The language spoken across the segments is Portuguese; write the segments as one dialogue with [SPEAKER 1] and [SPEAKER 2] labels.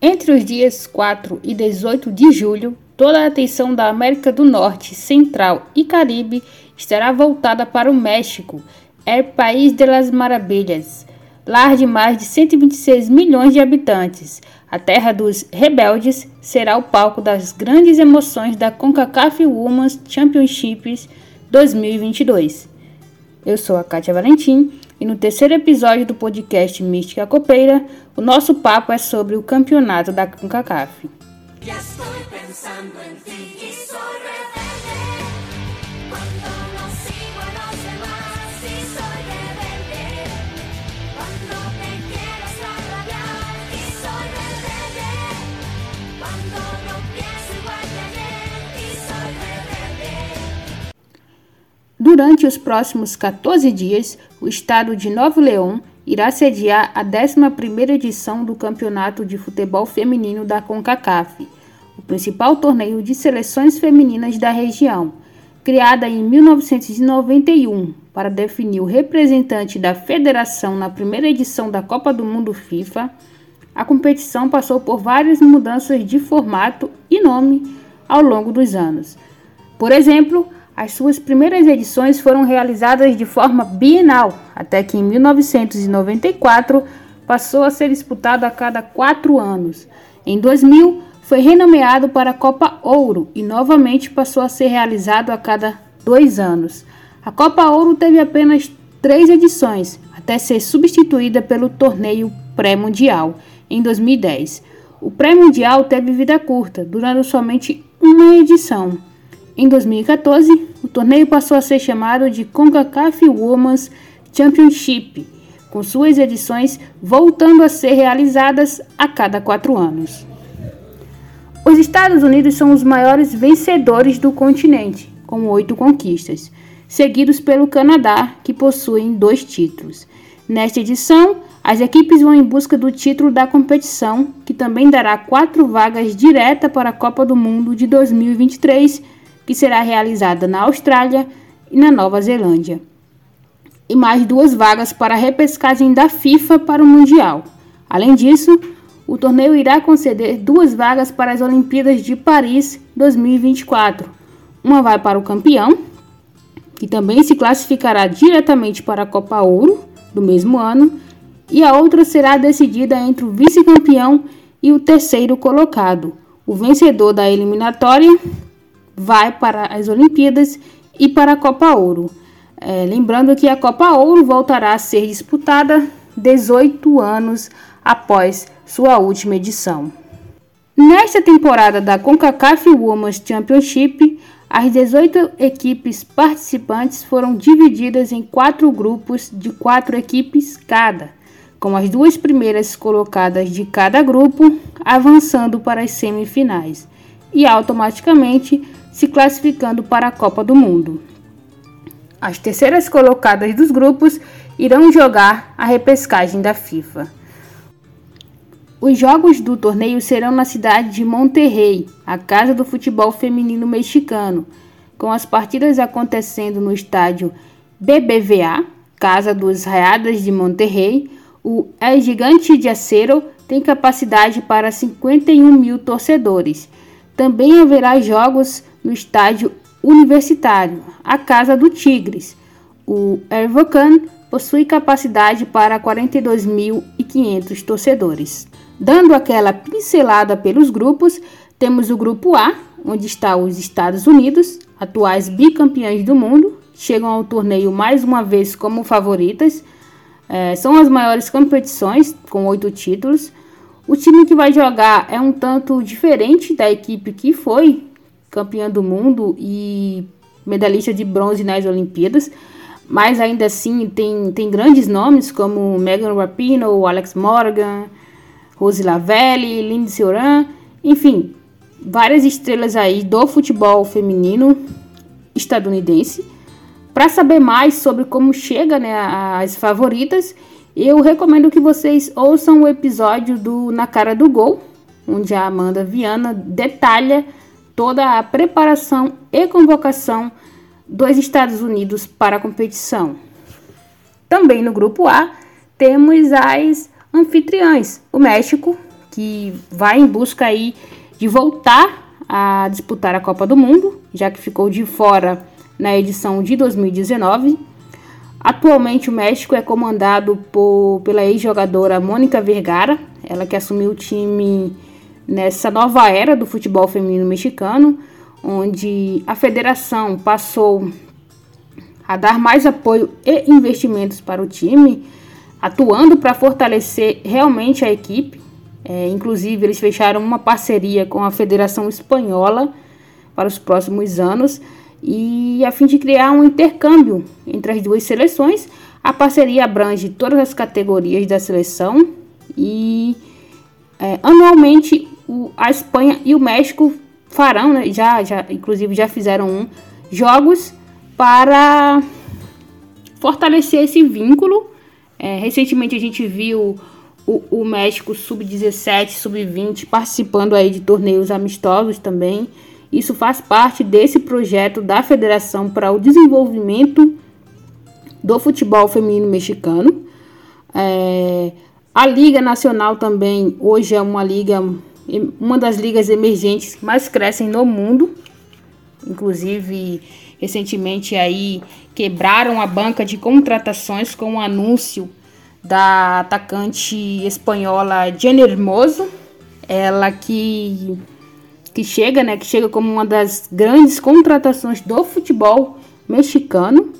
[SPEAKER 1] Entre os dias 4 e 18 de julho, toda a atenção da América do Norte, Central e Caribe estará voltada para o México, é País de las Maravilhas, lar de mais de 126 milhões de habitantes. A terra dos rebeldes será o palco das grandes emoções da CONCACAF Women's Championships 2022. Eu sou a Kátia Valentim e no terceiro episódio do podcast Mística Copeira, o nosso papo é sobre o campeonato da CONCACAF. Durante os próximos 14 dias, o estado de Novo Leão irá sediar a 11ª edição do Campeonato de Futebol Feminino da CONCACAF, o principal torneio de seleções femininas da região. Criada em 1991 para definir o representante da federação na primeira edição da Copa do Mundo FIFA, a competição passou por várias mudanças de formato e nome ao longo dos anos. Por exemplo, as suas primeiras edições foram realizadas de forma bienal, até que em 1994 passou a ser disputado a cada quatro anos. Em 2000, foi renomeado para a Copa Ouro e novamente passou a ser realizado a cada dois anos. A Copa Ouro teve apenas três edições, até ser substituída pelo torneio pré-mundial em 2010. O pré-mundial teve vida curta, durando somente uma edição. Em 2014, o torneio passou a ser chamado de CONCACAF Women's Championship, com suas edições voltando a ser realizadas a cada quatro anos. Os Estados Unidos são os maiores vencedores do continente, com oito conquistas, seguidos pelo Canadá, que possuem dois títulos. Nesta edição, as equipes vão em busca do título da competição, que também dará quatro vagas direta para a Copa do Mundo de 2023 que será realizada na Austrália e na Nova Zelândia. E mais duas vagas para a repescagem da FIFA para o Mundial. Além disso, o torneio irá conceder duas vagas para as Olimpíadas de Paris 2024. Uma vai para o campeão, que também se classificará diretamente para a Copa Ouro do mesmo ano, e a outra será decidida entre o vice-campeão e o terceiro colocado. O vencedor da eliminatória vai para as Olimpíadas e para a Copa Ouro. É, lembrando que a Copa Ouro voltará a ser disputada 18 anos após sua última edição. Nesta temporada da CONCACAF Women's Championship, as 18 equipes participantes foram divididas em quatro grupos de quatro equipes cada, com as duas primeiras colocadas de cada grupo avançando para as semifinais e automaticamente se classificando para a Copa do Mundo. As terceiras colocadas dos grupos irão jogar a repescagem da FIFA. Os jogos do torneio serão na cidade de Monterrey, a casa do futebol feminino mexicano, com as partidas acontecendo no estádio BBVA, Casa dos Raiadas de Monterrey. O El Gigante de Acero tem capacidade para 51 mil torcedores. Também haverá jogos no estádio universitário, a Casa do Tigres. O Ervocan possui capacidade para 42.500 torcedores. Dando aquela pincelada pelos grupos, temos o grupo A, onde estão os Estados Unidos, atuais bicampeões do mundo, chegam ao torneio mais uma vez como favoritas. É, são as maiores competições, com oito títulos. O time que vai jogar é um tanto diferente da equipe que foi campeã do mundo e medalhista de bronze nas Olimpíadas, mas ainda assim tem, tem grandes nomes como Megan Rapinoe, Alex Morgan, Rose Lavelle, Lindsey Oran, enfim, várias estrelas aí do futebol feminino estadunidense. Para saber mais sobre como chega né, as favoritas, eu recomendo que vocês ouçam o episódio do Na Cara do Gol, onde a Amanda Viana detalha toda a preparação e convocação dos Estados Unidos para a competição. Também no grupo A temos as anfitriãs, o México, que vai em busca aí de voltar a disputar a Copa do Mundo, já que ficou de fora na edição de 2019. Atualmente o México é comandado por, pela ex-jogadora Mônica Vergara, ela que assumiu o time nessa nova era do futebol feminino mexicano, onde a federação passou a dar mais apoio e investimentos para o time, atuando para fortalecer realmente a equipe. É, inclusive, eles fecharam uma parceria com a Federação Espanhola para os próximos anos e a fim de criar um intercâmbio entre as duas seleções. A parceria abrange todas as categorias da seleção e é, anualmente o, a Espanha e o México farão, né, já, já, inclusive já fizeram um, jogos para fortalecer esse vínculo. É, recentemente a gente viu o, o México sub-17, sub-20 participando aí de torneios amistosos também. Isso faz parte desse projeto da Federação para o Desenvolvimento do Futebol Feminino Mexicano. É, a Liga Nacional também hoje é uma liga, uma das ligas emergentes que mais crescem no mundo. Inclusive, recentemente aí quebraram a banca de contratações com o um anúncio da atacante espanhola Jenny Hermoso, ela que que chega, né, que chega como uma das grandes contratações do futebol mexicano.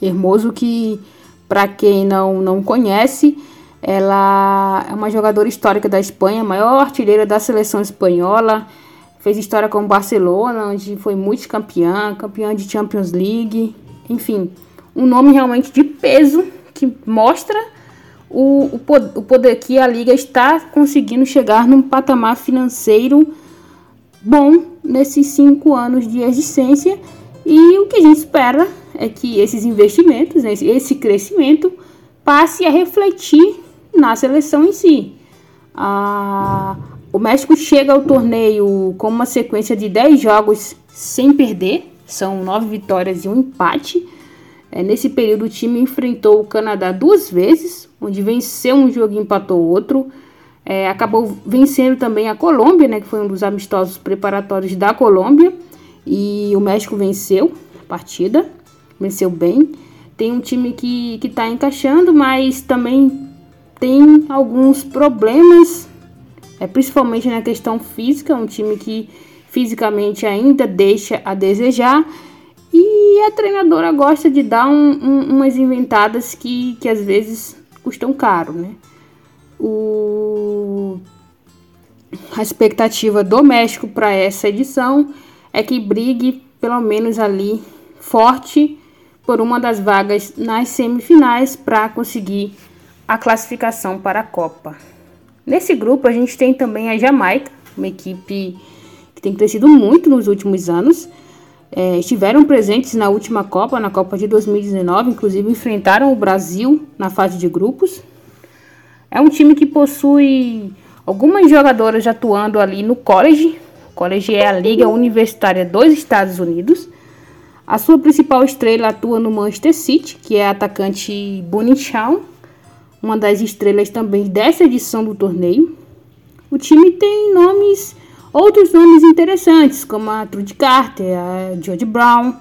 [SPEAKER 1] Hermoso que para quem não não conhece, ela é uma jogadora histórica da Espanha, maior artilheira da seleção espanhola. Fez história com o Barcelona, onde foi multicampeã, campeã de Champions League. Enfim, um nome realmente de peso que mostra o, o, o poder que a liga está conseguindo chegar num patamar financeiro bom nesses cinco anos de existência. E o que a gente espera é que esses investimentos, né, esse crescimento, passe a refletir na seleção em si. O México chega ao torneio com uma sequência de 10 jogos sem perder, são 9 vitórias e um empate. É, nesse período, o time enfrentou o Canadá duas vezes, onde venceu um jogo e empatou outro. É, acabou vencendo também a Colômbia, né, que foi um dos amistosos preparatórios da Colômbia. E o México venceu a partida, venceu bem. Tem um time que está encaixando, mas também tem alguns problemas, é, principalmente na questão física. Um time que fisicamente ainda deixa a desejar. E a treinadora gosta de dar um, um, umas inventadas que, que às vezes custam caro, né? O... A expectativa do México para essa edição é que brigue pelo menos ali forte por uma das vagas nas semifinais para conseguir a classificação para a Copa. Nesse grupo a gente tem também a Jamaica, uma equipe que tem crescido muito nos últimos anos é, estiveram presentes na última Copa, na Copa de 2019, inclusive enfrentaram o Brasil na fase de grupos. É um time que possui algumas jogadoras atuando ali no college. O college é a liga universitária dos Estados Unidos. A sua principal estrela atua no Manchester City, que é a atacante Bonnie Shaw, uma das estrelas também dessa edição do torneio. O time tem nomes Outros nomes interessantes, como a Trudy Carter, a Jodie Brown.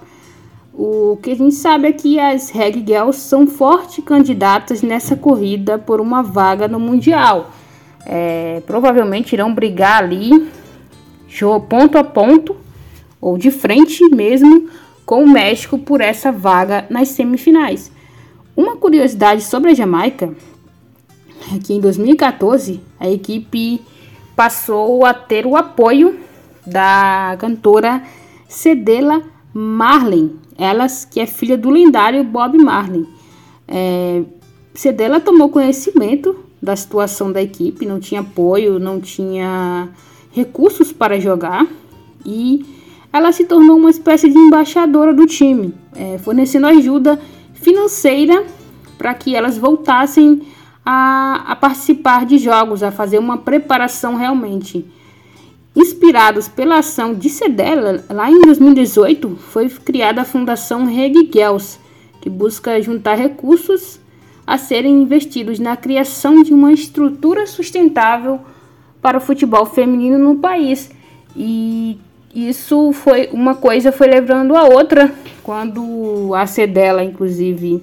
[SPEAKER 1] O que a gente sabe é que as Reg Girls são fortes candidatas nessa corrida por uma vaga no Mundial. É, provavelmente irão brigar ali, ponto a ponto, ou de frente mesmo, com o México por essa vaga nas semifinais. Uma curiosidade sobre a Jamaica é que em 2014 a equipe passou a ter o apoio da cantora Cedela Marley, ela que é filha do lendário Bob Marley. É, Cedela tomou conhecimento da situação da equipe, não tinha apoio, não tinha recursos para jogar e ela se tornou uma espécie de embaixadora do time, é, fornecendo ajuda financeira para que elas voltassem a, a participar de jogos, a fazer uma preparação realmente. Inspirados pela ação de Cedella, lá em 2018 foi criada a Fundação Reg Girls, que busca juntar recursos a serem investidos na criação de uma estrutura sustentável para o futebol feminino no país. E isso foi uma coisa foi levando a outra quando a Cedela inclusive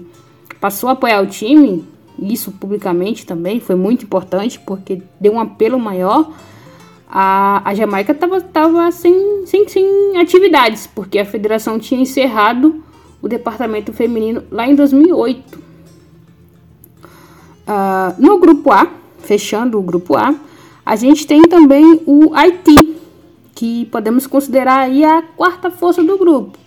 [SPEAKER 1] passou a apoiar o time isso publicamente também foi muito importante porque deu um apelo maior a, a Jamaica estava tava sem, sem, sem atividades porque a federação tinha encerrado o departamento feminino lá em 2008 uh, ah, no grupo A fechando o grupo A a gente tem também o Haiti que podemos considerar aí a quarta força do grupo.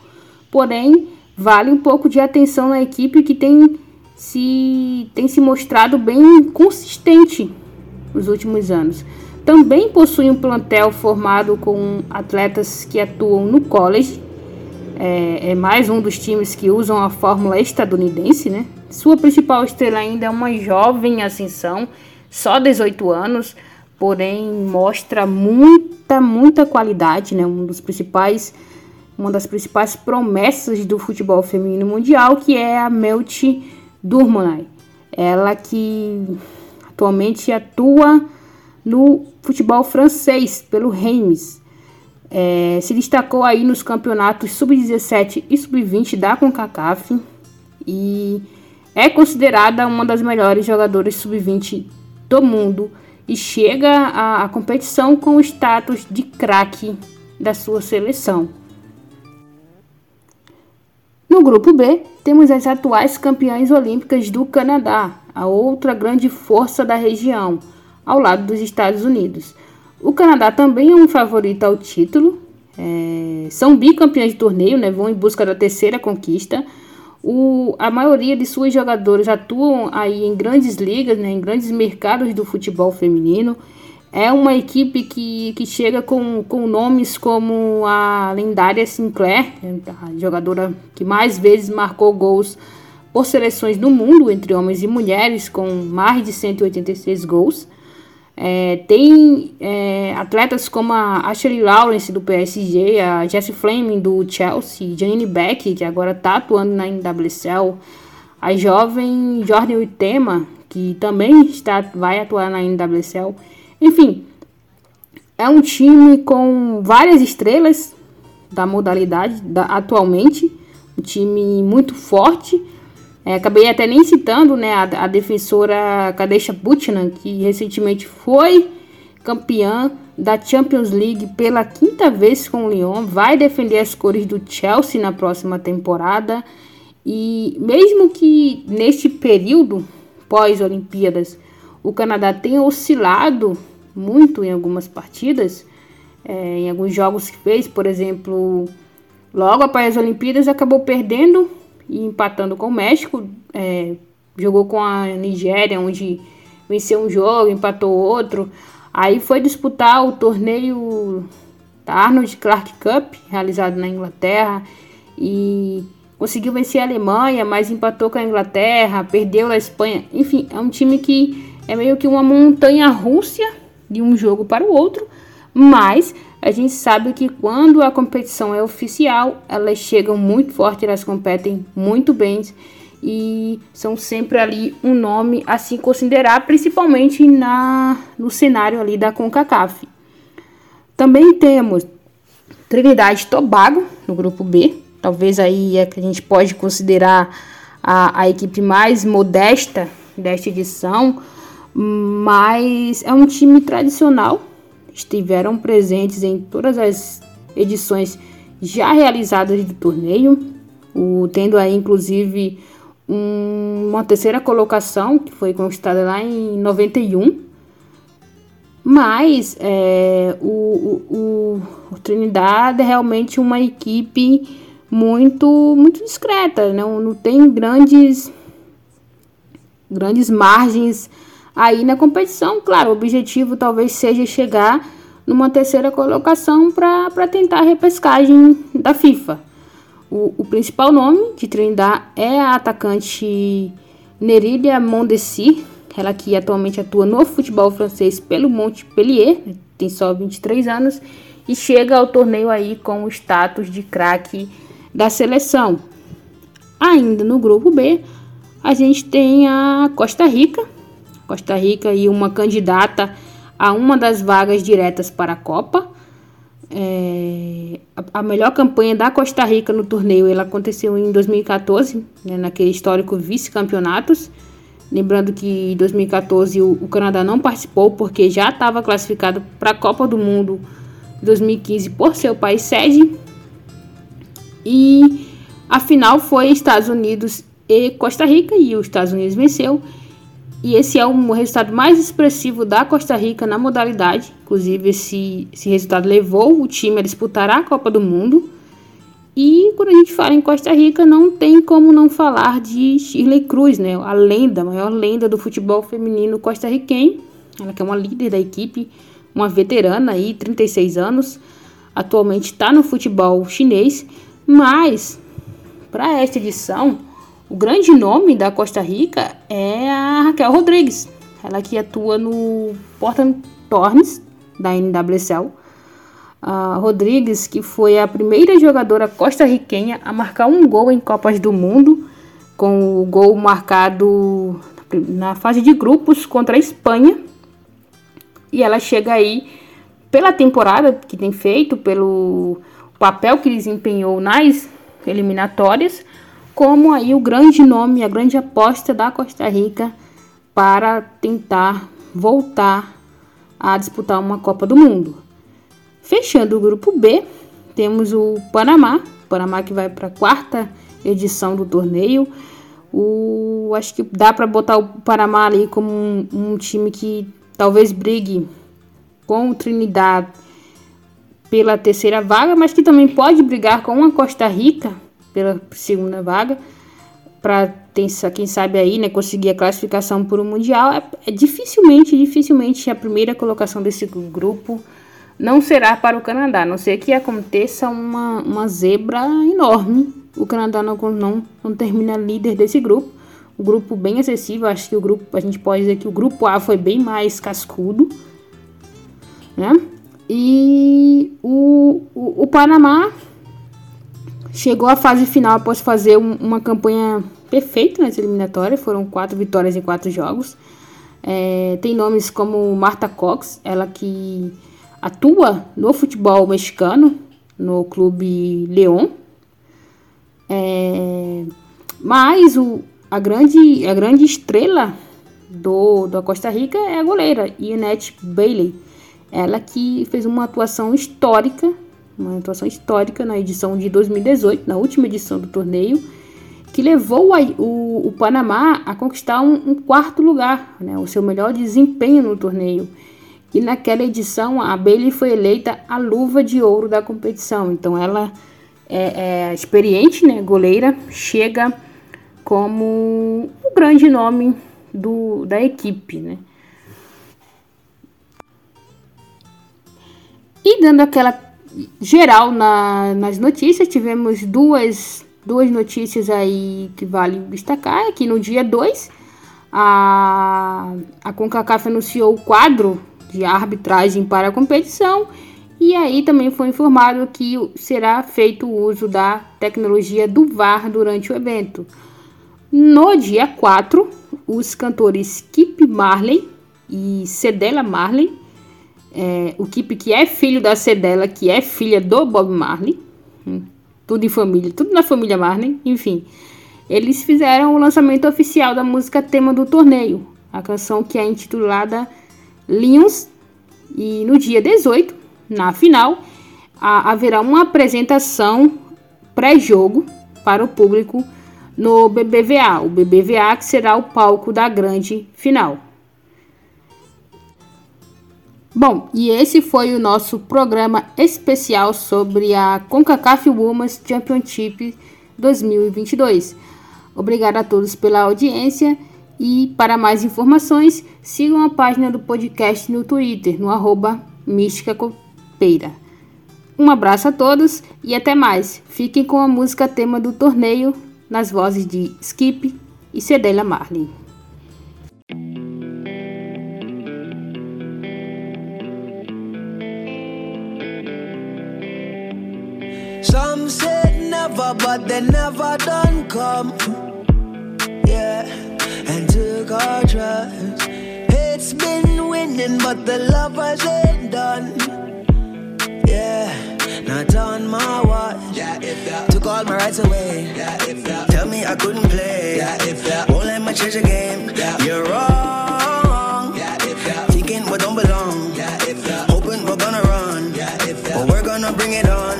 [SPEAKER 1] Porém, vale um pouco de atenção na equipe que tem se, tem se mostrado bem consistente nos últimos anos. Também possui um plantel formado com atletas que atuam no college. É, é mais um dos times que usam a fórmula estadunidense, né? Sua principal estrela ainda é uma jovem ascensão, só 18 anos, porém mostra muita, muita qualidade, né? Um dos principais, uma das principais promessas do futebol feminino mundial, que é a Melty Durmanay. Ela que atualmente atua no futebol francês pelo Reims. É, se destacou aí nos campeonatos sub-17 e sub-20 da CONCACAF e é considerada uma das melhores jogadoras sub-20 do mundo e chega à, à competição com o status de craque da sua seleção. No grupo B, temos as atuais campeãs olímpicas do Canadá, a outra grande força da região, ao lado dos Estados Unidos. O Canadá também é um favorito ao título, é, são bicampeões de torneio, né, vão em busca da terceira conquista. O, a maioria de suas jogadores atuam aí em grandes ligas, né, em grandes mercados do futebol feminino. É uma equipe que, que chega com, com nomes como a lendária Sinclair, a jogadora que mais vezes marcou gols por seleções do mundo, entre homens e mulheres, com mais de 186 gols. É, tem é, atletas como a Ashley Lawrence do PSG, a Jessie Fleming do Chelsea, Janine Beck, que agora está atuando na NWSL, a jovem Jordan Uitema, que também está, vai atuar na NWSL. Enfim, é um time com várias estrelas da modalidade da, atualmente, um time muito forte é, acabei até nem citando né, a, a defensora Kadesha Butchnan, que recentemente foi campeã da Champions League pela quinta vez com o Lyon, vai defender as cores do Chelsea na próxima temporada. E mesmo que neste período pós-Olimpíadas o Canadá tenha oscilado muito em algumas partidas, é, em alguns jogos que fez, por exemplo, logo após as Olimpíadas acabou perdendo e empatando com o México. É, jogou com a Nigéria, onde venceu um jogo, empatou outro. Aí foi disputar o torneio da Arnold Clark Cup, realizado na Inglaterra, e conseguiu vencer a Alemanha, mas empatou com a Inglaterra, perdeu a Espanha. Enfim, é um time que é meio que uma montanha russa de um jogo para o outro, mas a gente sabe que quando a competição é oficial, elas chegam muito forte, elas competem muito bem e são sempre ali um nome a se considerar, principalmente na, no cenário ali da CONCACAF. Também temos Trinidade e Tobago no grupo B, talvez aí é que a gente pode considerar a, a equipe mais modesta desta edição, mas é um time tradicional estiveram presentes em todas as edições já realizadas do torneio, o, tendo aí inclusive um, uma terceira colocação que foi conquistada lá em 91. Mas é, o, o, o, Trinidad é realmente uma equipe muito muito discreta, não, não tem grandes grandes margens aí na competição. Claro, o objetivo talvez seja chegar numa terceira colocação para tentar a repescagem da FIFA. O, o, principal nome de Trindade é a atacante Nerilia Mondesi, ela que atualmente atua no futebol francês pelo Montpellier, tem só 23 anos, e chega ao torneio aí com o status de craque da seleção. Ainda no grupo B, a gente tem a Costa Rica, Costa Rica e uma candidata a uma das vagas diretas para a Copa. É, a, melhor campanha da Costa Rica no torneio ela aconteceu em 2014, né, naquele histórico vice-campeonatos. Lembrando que em 2014 o, o Canadá não participou porque já estava classificado para a Copa do Mundo 2015 por seu país sede. E a final foi Estados Unidos e Costa Rica e os Estados Unidos venceu. E esse é o resultado mais expressivo da Costa Rica na modalidade. Inclusive, esse, esse resultado levou o time a disputar a Copa do Mundo. E quando a gente fala em Costa Rica, não tem como não falar de Shirley Cruz, né? A lenda, a maior lenda do futebol feminino costarriquenho. Ela que é uma líder da equipe, uma veterana aí, 36 anos. Atualmente está no futebol chinês. Mas, para esta edição, o grande nome da Costa Rica é a Raquel Rodrigues. Ela que atua no Portland Thorns, da NWSL. A Rodrigues, que foi a primeira jogadora costarriquenha a marcar um gol em Copas do Mundo, com o gol marcado na fase de grupos contra a Espanha. E ela chega aí pela temporada que tem feito, pelo papel que desempenhou nas eliminatórias, como aí o grande nome, a grande aposta da Costa Rica para tentar voltar a disputar uma Copa do Mundo. Fechando o grupo B, temos o Panamá, Panamá que vai para a quarta edição do torneio. O, acho que dá para botar o Panamá ali como um, um, time que talvez brigue com o Trinidad pela terceira vaga, mas que também pode brigar com a Costa Rica pela segunda vaga para quem sabe aí, né, conseguir a classificação para o mundial. É, é dificilmente, dificilmente a primeira colocação desse grupo não será para o Canadá, a não ser que aconteça uma, uma zebra enorme. O Canadá não, não, não termina líder desse grupo. O grupo bem acessível, acho que o grupo, a gente pode dizer que o grupo A foi bem mais cascudo, né? E o, o, o Panamá chegou à fase final após fazer um, uma campanha perfeita nessa eliminatória. Foram quatro vitórias em quatro jogos. É, tem nomes como Marta Cox, ela que atua no futebol mexicano, no clube León. É, mas o, a, grande, a grande estrela do, da Costa Rica é a goleira, Ionette Bailey. Ela que fez uma atuação histórica, uma atuação histórica na edição de 2018, na última edição do torneio, que levou a, o, o, Panamá a conquistar um, um quarto lugar, né, o seu melhor desempenho no torneio. E naquela edição a Bailey foi eleita a luva de ouro da competição. Então ela é, é experiente, né, goleira, chega como o grande nome do, da equipe, né. E dando aquela geral na, nas notícias, tivemos duas, duas notícias aí que vale destacar. Aqui no dia 2, a, a CONCACAF anunciou o quadro de arbitragem para a competição. E aí também foi informado que será feito o uso da tecnologia do VAR durante o evento. No dia 4, os cantores Kip Marley e Cedella Marley, é, o Kip que é filho da Cedella, que é filha do Bob Marley, hum, tudo em família, tudo na família Marley, enfim, eles fizeram o lançamento oficial da música tema do torneio, a canção que é intitulada Lions. E no dia 18, na final, a, haverá uma apresentação pré-jogo para o público no BBVA. O BBVA que será o palco da grande final. Bom, e esse foi o nosso programa especial sobre a CONCACAF Women's Championship 2022. Obrigado a todos pela audiência e para mais informações, sigam a página do podcast no Twitter, no arroba Mística Copeira. Um abraço a todos e até mais. Fiquem com a música tema do torneio nas vozes de Skip e Cedella Marley. But they never done come. Yeah.
[SPEAKER 2] and took our trust. It's been winning, but the lovers ain't done. Yeah, not on my watch. Yeah, if that took all my rights away. Yeah, if that tell me I couldn't play. Yeah, if that won't let my change the game. Yeah, you're wrong. Yeah, if that thinking what don't belong. Yeah, if that hoping we're gonna run. Yeah, if that but we're gonna bring it on.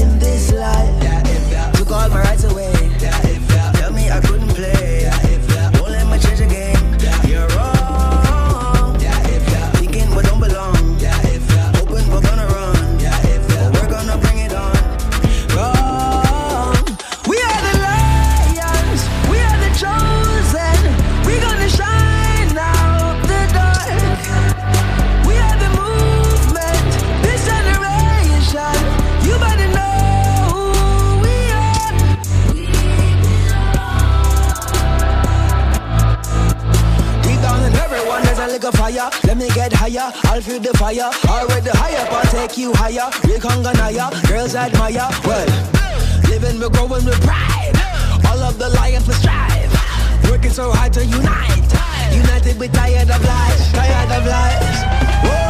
[SPEAKER 2] In this life. Fire. Already higher, but take you higher. We Naya, girls admire. Well, living, we're growing with pride. All of the lions we strive. Working so hard to unite. United, we're tired of lies. Tired of lies. Whoa.